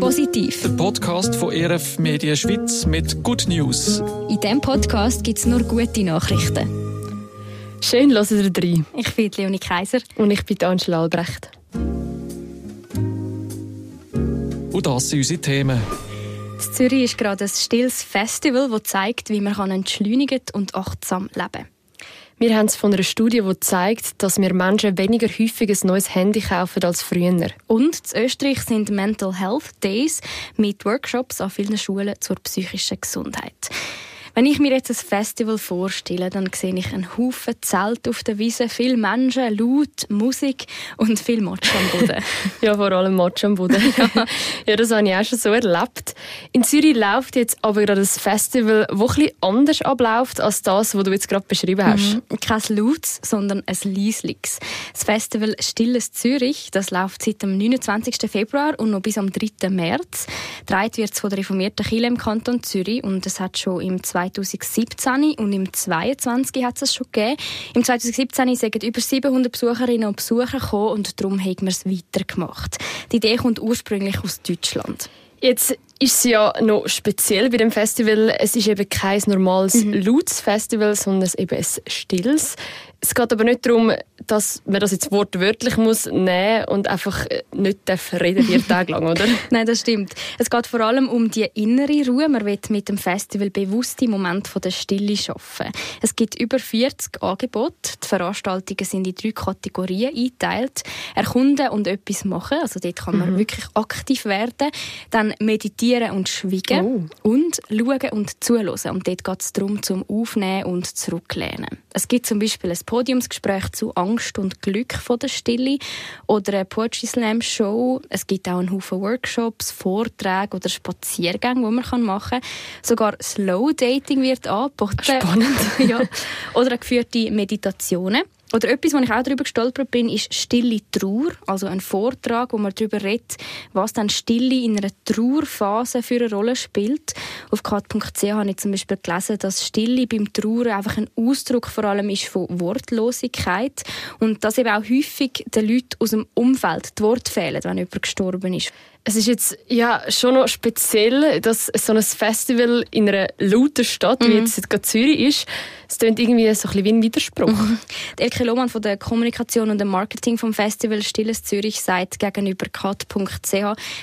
Positiv. Der Podcast von ERF Media Schweiz mit Good News. In diesem Podcast gibt es nur gute Nachrichten. Schön, hört ihr rein. Ich bin Leonie Kaiser. Und ich bin Angela Albrecht. Und das sind unsere Themen. In Zürich ist gerade ein stilles Festival, das zeigt, wie man entschleunigt und achtsam leben kann. Wir haben es von einer Studie, die zeigt, dass wir Menschen weniger häufig ein neues Handy kaufen als früher. Und in Österreich sind Mental Health Days mit Workshops an vielen Schulen zur psychischen Gesundheit. Wenn ich mir jetzt ein Festival vorstelle, dann sehe ich einen Haufen Zelt auf der Wiese, viele Menschen, Laut, Musik und viel Matsch am Boden. ja, vor allem Matsch am Boden. ja. ja, das habe ich auch schon so erlebt. In Zürich läuft jetzt aber gerade ein Festival, das etwas anders abläuft als das, was du jetzt gerade beschrieben hast. Mhm. Kein Lautes, sondern ein Leisliges. Das Festival Stilles Zürich, das läuft seit dem 29. Februar und noch bis am 3. März. Dreit wird es von der reformierten Kirche im Kanton Zürich und es hat schon im 2017 und im 2022 hat es schon gegeben. Im 2017 sind über 700 Besucherinnen und Besucher gekommen und darum haben wir es weitergemacht. Die Idee kommt ursprünglich aus Deutschland. Jetzt ist es ja noch speziell bei dem Festival. Es ist eben kein normales mhm. lautes Festival, sondern eben ein stilles. Es geht aber nicht darum, dass man das jetzt wortwörtlich muss nehmen und einfach äh, nicht reden vier Tage lang, oder? Nein, das stimmt. Es geht vor allem um die innere Ruhe. Man will mit dem Festival bewusste Momente von der Stille schaffen. Es gibt über 40 Angebote. Die Veranstaltungen sind in drei Kategorien eingeteilt. Erkunden und etwas machen. Also dort kann man mhm. wirklich aktiv werden. Dann meditieren und schweigen. Oh. Und schauen und zuhören. Und dort geht es darum, zum Aufnehmen und zurücklehnen. Es gibt zum Beispiel ein Podiumsgespräch zu Angst und Glück von der Stille oder eine Poetry Slam Show. Es gibt auch einen Haufen Workshops, Vorträge oder Spaziergänge, die man machen kann. Sogar Slow Dating wird angeboten. Spannend. ja. Oder geführte Meditationen. Oder etwas, wo ich auch darüber gestolpert bin, ist Stille Trauer. Also ein Vortrag, wo man darüber redet, was dann Stille in einer Trauerphase für eine Rolle spielt. Auf kat.ch habe ich zum Beispiel gelesen, dass Stille beim Trauern einfach ein Ausdruck vor allem ist von Wortlosigkeit und dass eben auch häufig den Leuten aus dem Umfeld die Worte fehlen, wenn jemand gestorben ist. Es ist jetzt ja schon noch speziell, dass so ein Festival in einer lauten Stadt, mhm. wie jetzt gerade Zürich ist, es klingt irgendwie so ein bisschen wie ein Widerspruch. Mhm. Elke Lohmann von der Kommunikation und dem Marketing vom Festival Stilles Zürich sagt gegenüber kat.ch,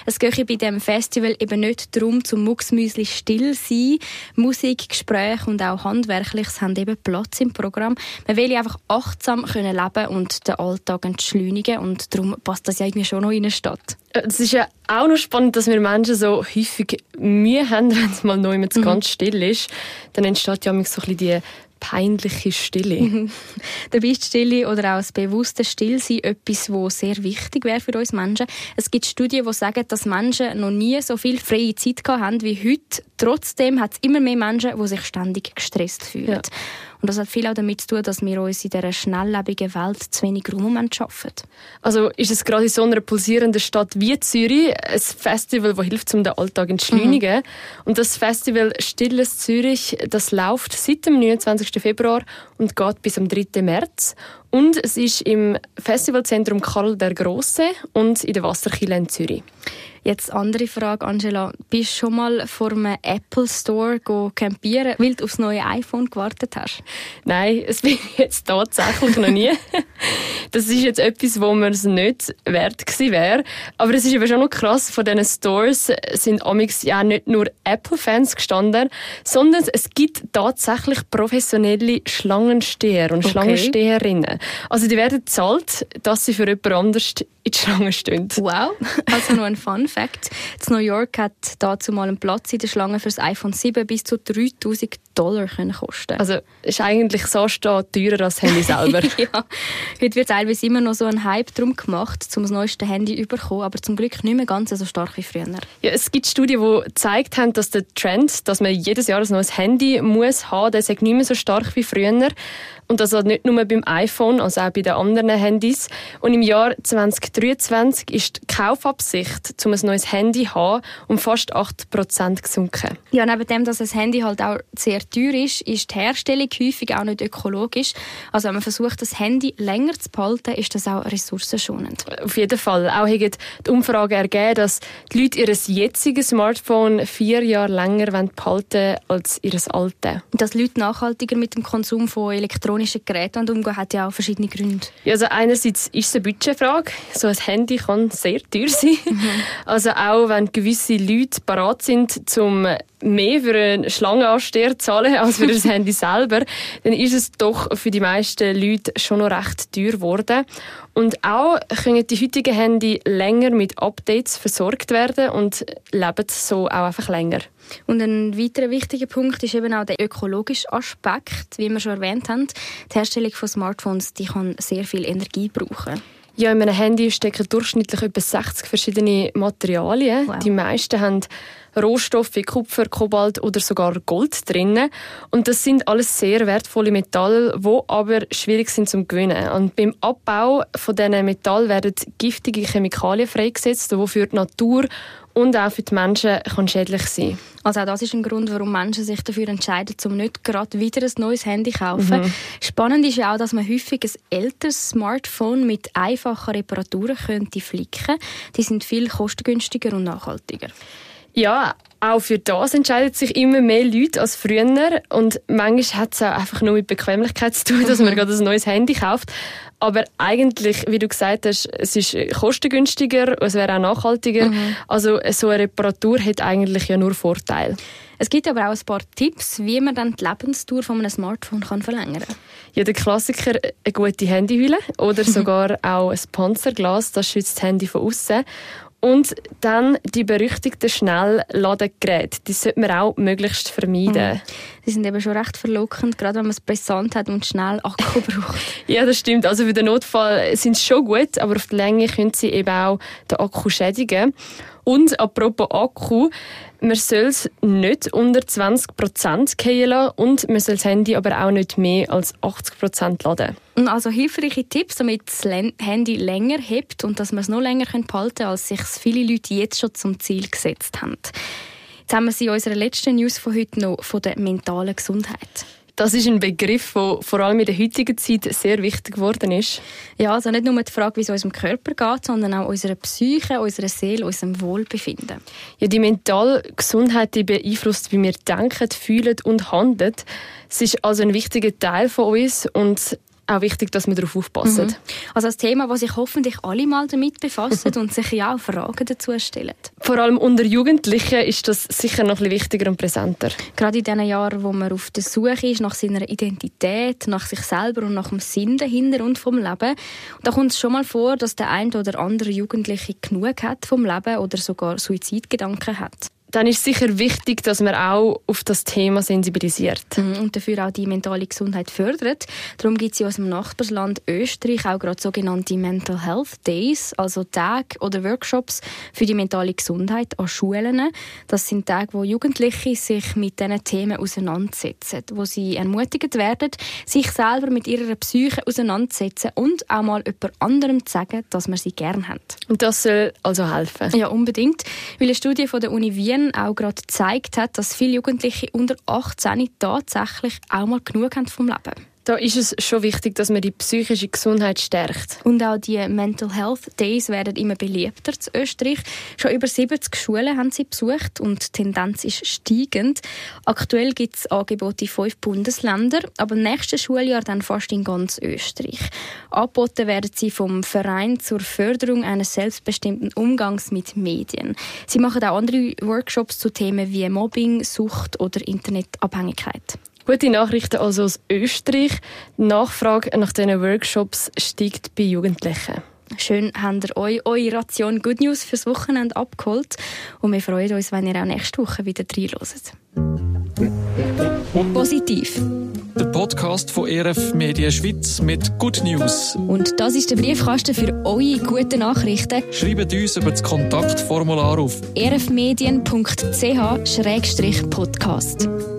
es gehe bei dem Festival eben nicht darum, zum Mucksmüsli still sein. Musik, Gespräche und auch Handwerkliches haben eben Platz im Programm. Man will einfach achtsam können leben und den Alltag entschleunigen und darum passt das ja irgendwie schon noch in eine Stadt. Äh, es ist ja auch noch spannend, dass wir Menschen so häufig Mühe haben, wenn es mal neu mhm. ganz still ist. Dann entsteht ja so ein bisschen die peinliche Stille. Dabei ist Stille oder auch das bewusste Stillsein etwas, was sehr wichtig wäre für uns Menschen. Es gibt Studien, die sagen, dass Menschen noch nie so viel freie Zeit haben wie heute. Trotzdem hat es immer mehr Menschen, die sich ständig gestresst fühlen. Ja. Und das hat viel auch damit zu tun, dass wir uns in dieser schnelllebigen Welt zu wenig Raum schaffen. Also ist es gerade in so einer pulsierenden Stadt wie Zürich ein Festival, das hilft, um den Alltag zu entschleunigen. Mhm. Und das Festival Stilles Zürich, das läuft seit dem 29. Februar und geht bis am 3. März. Und es ist im Festivalzentrum Karl der Große und in der Wasserkille in Zürich. Jetzt andere Frage, Angela. Bist du schon mal vor einem Apple Store campieren, weil du aufs neue iPhone gewartet hast? Nein, es bin ich jetzt tatsächlich noch nie. Das ist jetzt etwas, wo mir es nicht wert gewesen wäre. Aber es ist eben schon noch krass, von diesen Stores sind amix ja nicht nur Apple-Fans gestanden, sondern es gibt tatsächlich professionelle Schlangensteher und okay. Schlangensteherinnen. Also die werden bezahlt, dass sie für jemand anders in die Schlange stehen. Wow, also noch ein Fun Fact. In New York hat dazu mal einen Platz in der Schlange für das iPhone 7 bis zu 3000 Dollar können kosten. Also ist eigentlich so teurer als das Handy selber. ja, heute wird teilweise immer noch so ein Hype drum gemacht, um das neueste Handy zu bekommen, aber zum Glück nicht mehr ganz so stark wie früher. Ja, es gibt Studien, die gezeigt haben, dass der Trend, dass man jedes Jahr ein neues Handy muss haben, der ist nicht mehr so stark wie früher. Und das also nicht nur beim iPhone, also auch bei den anderen Handys. Und im Jahr 2020 2023 ist die Kaufabsicht, um ein neues Handy zu haben, um fast 8% gesunken. Ja, neben dem, dass ein Handy halt auch sehr teuer ist, ist die Herstellung häufig auch nicht ökologisch. Also wenn man versucht, das Handy länger zu behalten, ist das auch ressourcenschonend. Auf jeden Fall. Auch haben die Umfrage ergeben, dass die Leute ihr jetziges Smartphone vier Jahre länger behalten wollen als ihr altes. Dass Leute nachhaltiger mit dem Konsum von elektronischen Geräten umgehen, hat ja auch verschiedene Gründe. Ja, also einerseits ist es eine Budgetfrage. So ein Handy kann sehr teuer sein. Mhm. Also auch wenn gewisse Leute bereit sind, um mehr für einen Schlangenansteher zu zahlen als für das Handy selber, dann ist es doch für die meisten Leute schon noch recht teuer geworden. Und auch können die heutigen Handy länger mit Updates versorgt werden und leben so auch einfach länger. Und ein weiterer wichtiger Punkt ist eben auch der ökologische Aspekt. Wie wir schon erwähnt haben, die Herstellung von Smartphones die kann sehr viel Energie brauchen. Ja, in einem Handy stecken durchschnittlich etwa 60 verschiedene Materialien. Wow. Die meisten haben Rohstoffe wie Kupfer, Kobalt oder sogar Gold drin. Und das sind alles sehr wertvolle Metalle, die aber schwierig sind zum gewinnen. Und beim Abbau von diesen Metallen werden giftige Chemikalien freigesetzt, die für die Natur und auch für die Menschen kann schädlich sein Also auch das ist ein Grund, warum Menschen sich dafür entscheiden, um nicht gerade wieder ein neues Handy zu kaufen. Mhm. Spannend ist ja auch, dass man häufig ein älteres Smartphone mit einfachen Reparaturen könnte flicken. Die sind viel kostengünstiger und nachhaltiger. Ja, auch für das entscheiden sich immer mehr Leute als früher. Und manchmal hat es auch einfach nur mit Bequemlichkeit zu tun, dass man mhm. gerade ein neues Handy kauft. Aber eigentlich, wie du gesagt hast, es ist kostengünstiger, es wäre auch nachhaltiger. Mhm. Also so eine Reparatur hat eigentlich ja nur Vorteile. Es gibt aber auch ein paar Tipps, wie man dann die Lebensdauer von einem Smartphone kann verlängern kann. Ja, der Klassiker, eine gute Handyhülle oder sogar auch ein Panzerglas, das schützt das Handy von außen. Und dann die berüchtigten Schnellladegeräte. Die sollte man auch möglichst vermeiden. Mhm. Die sind eben schon recht verlockend, gerade wenn man es brisant hat und schnell Akku braucht. ja, das stimmt. Also für den Notfall sind sie schon gut, aber auf die Länge können sie eben auch den Akku schädigen. Und apropos Akku, man soll es nicht unter 20% fallen lassen und man soll das Handy aber auch nicht mehr als 80% laden. Also hilfreiche Tipps, damit das Handy länger hebt und dass man es noch länger behalten kann, als sich viele Leute jetzt schon zum Ziel gesetzt haben. Jetzt haben wir sie in unserer letzten News von heute noch von der mentalen Gesundheit. Das ist ein Begriff, der vor allem in der heutigen Zeit sehr wichtig geworden ist. Ja, also nicht nur die Frage, wie es unserem Körper geht, sondern auch unserer Psyche, unserer Seele, unserem Wohlbefinden. Ja, die mentale Gesundheit die beeinflusst, wie wir denken, fühlen und handeln. Es ist also ein wichtiger Teil von uns und auch wichtig, dass wir darauf aufpassen. Mhm. Also ein Thema, wo sich hoffentlich alle mal damit befassen und sich ja auch Fragen dazu stellen. Vor allem unter Jugendlichen ist das sicher noch ein bisschen wichtiger und präsenter. Gerade in den Jahren, wo man auf der Suche ist nach seiner Identität, nach sich selber und nach dem Sinn dahinter und vom Leben. Da kommt es schon mal vor, dass der eine oder andere Jugendliche genug hat vom Leben oder sogar Suizidgedanken hat dann ist es sicher wichtig, dass man auch auf das Thema sensibilisiert. Mhm, und dafür auch die mentale Gesundheit fördert. Darum gibt es in unserem Nachbarland Österreich auch gerade sogenannte Mental Health Days, also Tage oder Workshops für die mentale Gesundheit an Schulen. Das sind Tage, wo Jugendliche sich mit diesen Themen auseinandersetzen, wo sie ermutigt werden, sich selber mit ihrer Psyche auseinandersetzen und auch mal jemand anderem zu sagen, dass man sie gern hat. Und das soll also helfen? Ja, unbedingt. Weil eine Studie von der Uni Wien auch gerade gezeigt hat, dass viele Jugendliche unter 18 tatsächlich auch mal genug haben vom Leben. Da ist es schon wichtig, dass man die psychische Gesundheit stärkt. Und auch die Mental Health Days werden immer beliebter in Österreich. Schon über 70 Schulen haben sie besucht und die Tendenz ist steigend. Aktuell gibt es Angebote in fünf Bundesländern, aber nächstes Schuljahr dann fast in ganz Österreich. Angeboten werden sie vom Verein zur Förderung eines selbstbestimmten Umgangs mit Medien. Sie machen auch andere Workshops zu Themen wie Mobbing, Sucht oder Internetabhängigkeit. Gute Nachrichten also aus Österreich. Die Nachfrage nach diesen Workshops steigt bei Jugendlichen. Schön habt ihr euch eure Ration Good News fürs Wochenende abgeholt. Und wir freuen uns, wenn ihr auch nächste Woche wieder reinhört. Positiv. Der Podcast von ERF Media Schweiz mit Good News. Und das ist der Briefkasten für eure guten Nachrichten. Schreibt uns über das Kontaktformular auf erfmedien.ch-podcast.